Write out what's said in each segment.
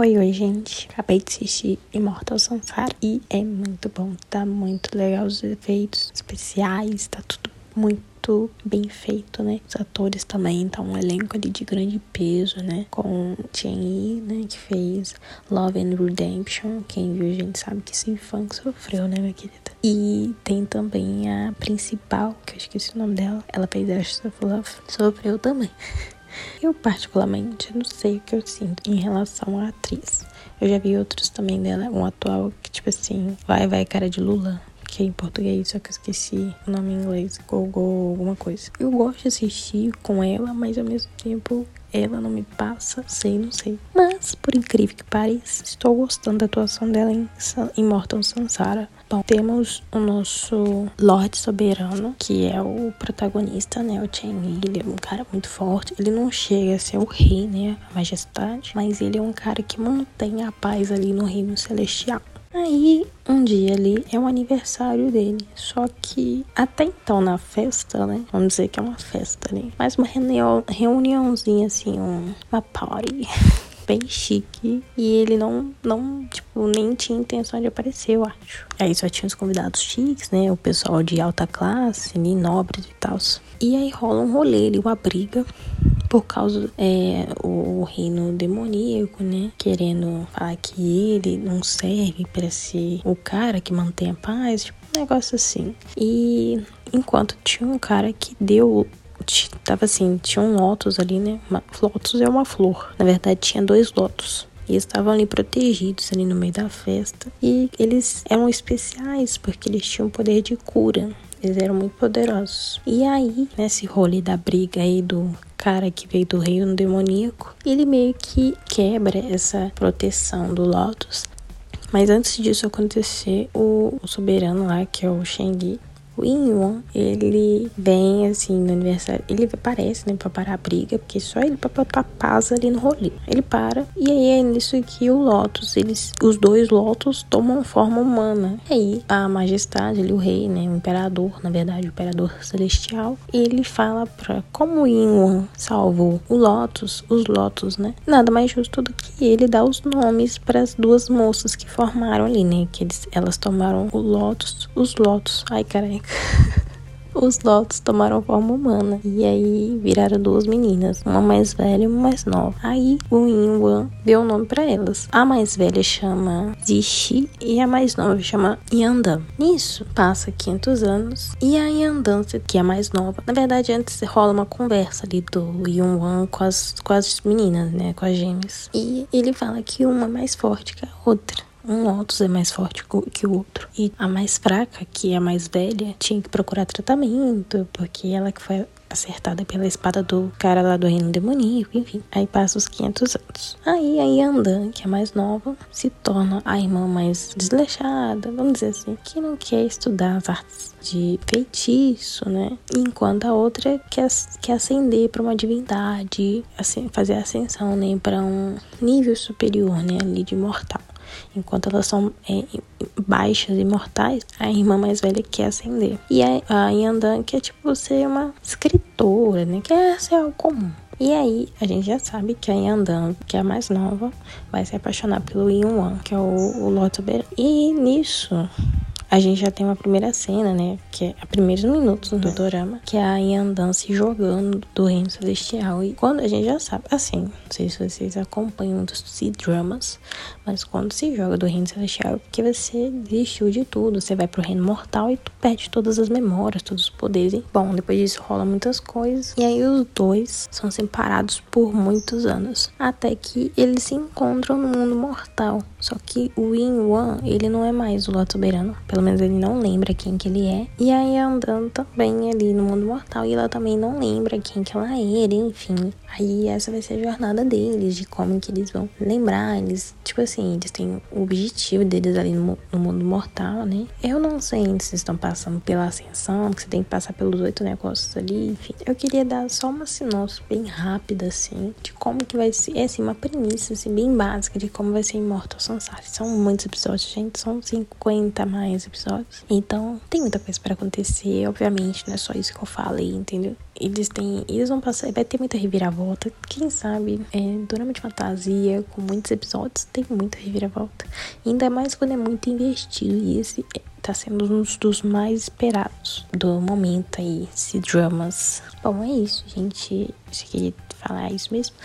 Oi, oi, gente. Acabei de assistir Immortal Sansara e é muito bom. Tá muito legal os efeitos especiais, tá tudo muito bem feito, né? Os atores também, tá um elenco ali de grande peso, né? Com Chen Yi, né? Que fez Love and Redemption. Quem viu, a gente sabe que esse fã sofreu, né, minha querida? E tem também a principal, que eu esqueci o nome dela. Ela fez Ashes of Love. Sofreu também. Eu, particularmente, não sei o que eu sinto em relação à atriz. Eu já vi outros também dela, um atual que, tipo assim, vai, vai, cara de Lula. Que é em português, só que eu esqueci o nome em inglês, Gogo, alguma coisa. Eu gosto de assistir com ela, mas ao mesmo tempo ela não me passa, sei, não sei. Mas, por incrível que pareça, estou gostando da atuação dela em Immortal Sansara. Bom, temos o nosso Lorde Soberano, que é o protagonista, né? O Chen Yi. Ele é um cara muito forte. Ele não chega a ser o rei, né? A majestade. Mas ele é um cara que mantém a paz ali no reino celestial. Aí, um dia ali é o aniversário dele. Só que até então na festa, né? Vamos dizer que é uma festa ali. Mais uma reunião, reuniãozinha assim, um, uma party. bem chique. E ele não, não, tipo, nem tinha intenção de aparecer, eu acho. Aí só tinha os convidados chiques, né? O pessoal de alta classe, nobres e tal. E aí rola um rolê ali, uma briga por causa é, o, reino demoníaco, né? Querendo falar que ele não serve para ser o cara que mantém a paz, tipo, um negócio assim. E enquanto tinha um cara que deu tava assim, tinha um lótus ali, né? Uma, lótus é uma flor. Na verdade, tinha dois lótus. E estavam ali protegidos ali no meio da festa. E eles eram especiais porque eles tinham poder de cura. Eles eram muito poderosos. E aí, nesse rolê da briga aí do cara que veio do reino demoníaco, ele meio que quebra essa proteção do Lotus. Mas antes disso acontecer, o, soberano lá, que é o Shengyi, o Inyuan, ele vem assim no aniversário, ele aparece, né, pra parar a briga, porque só ele paz ali no rolê. Ele para, e aí é nisso que o Lotus, eles, os dois Lotus tomam forma humana. E aí a majestade, ele, o rei, né, o imperador, na verdade, o imperador celestial, ele fala pra como o Inyuan salvou o Lotus, os Lotus, né, nada mais justo do que ele dar os nomes para as duas moças que formaram ali, né, que eles, elas tomaram o Lotus, os Lotus, ai careca, Os lotos tomaram forma humana e aí viraram duas meninas, uma mais velha e uma mais nova. Aí o Yinwan deu o um nome para elas. A mais velha chama Zishi e a mais nova chama Yandan. Nisso passa 500 anos e a Yandan, que é a mais nova, na verdade antes rola uma conversa ali do Yunwan com as, com as meninas, né, com as gêmeas. E ele fala que uma é mais forte que a outra um Lotus é mais forte que o outro. E a mais fraca, que é a mais velha, tinha que procurar tratamento, porque ela que foi acertada pela espada do cara lá do reino demoníaco, enfim. Aí passa os 500 anos. Aí a Yandan, que é mais nova, se torna a irmã mais desleixada, vamos dizer assim, que não quer estudar as artes de feitiço, né? Enquanto a outra quer, quer ascender para uma divindade, assim, fazer ascensão, né, para um nível superior, né, ali de mortal. Enquanto elas são é, baixas e mortais, a irmã mais velha quer ascender. E a, a Yandan quer, tipo, ser uma escritora, né? Quer ser algo comum. E aí, a gente já sabe que a Yandan, que é a mais nova, vai se apaixonar pelo Yunwan, que é o, o Soberano. E nisso, a gente já tem uma primeira cena, né? Que é a primeiros minutos do dorama, que é a Yandan se jogando do reino celestial. E quando a gente já sabe, assim, não sei se vocês acompanham os C-dramas, mas quando se joga do reino celestial é porque você desistiu de tudo. Você vai pro reino mortal e tu perde todas as memórias, todos os poderes. E, bom, depois disso rola muitas coisas. E aí os dois são separados por muitos anos. Até que eles se encontram no mundo mortal. Só que o Yin Wan, ele não é mais o Lord Soberano. Pelo pelo menos ele não lembra quem que ele é. E aí andando também ali no mundo mortal e ela também não lembra quem que ela era, enfim. Aí essa vai ser a jornada deles, de como que eles vão lembrar, eles, tipo assim, eles têm o objetivo deles ali no, no mundo mortal, né? Eu não sei se estão passando pela ascensão, que você tem que passar pelos oito negócios ali, enfim. Eu queria dar só uma sinopse bem rápida, assim, de como que vai ser, é assim, uma premissa, assim, bem básica de como vai ser Immortal Sansara. São muitos episódios, gente. São 50 mais episódios. Então, tem muita coisa para acontecer. Obviamente, não é só isso que eu falei, entendeu? Eles têm. Eles vão passar. Vai ter muita reviravolta. Quem sabe? É, de fantasia, com muitos episódios, tem muita reviravolta. Ainda mais quando é muito investido. E esse tá sendo um dos mais esperados do momento aí, esse dramas. Bom, é isso, gente. Eu queria falar isso mesmo.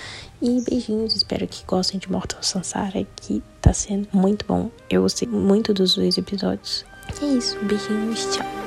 E beijinhos, espero que gostem de Mortal Sansara, que tá sendo muito bom. Eu gostei muito dos dois episódios. É isso, beijinhos, tchau.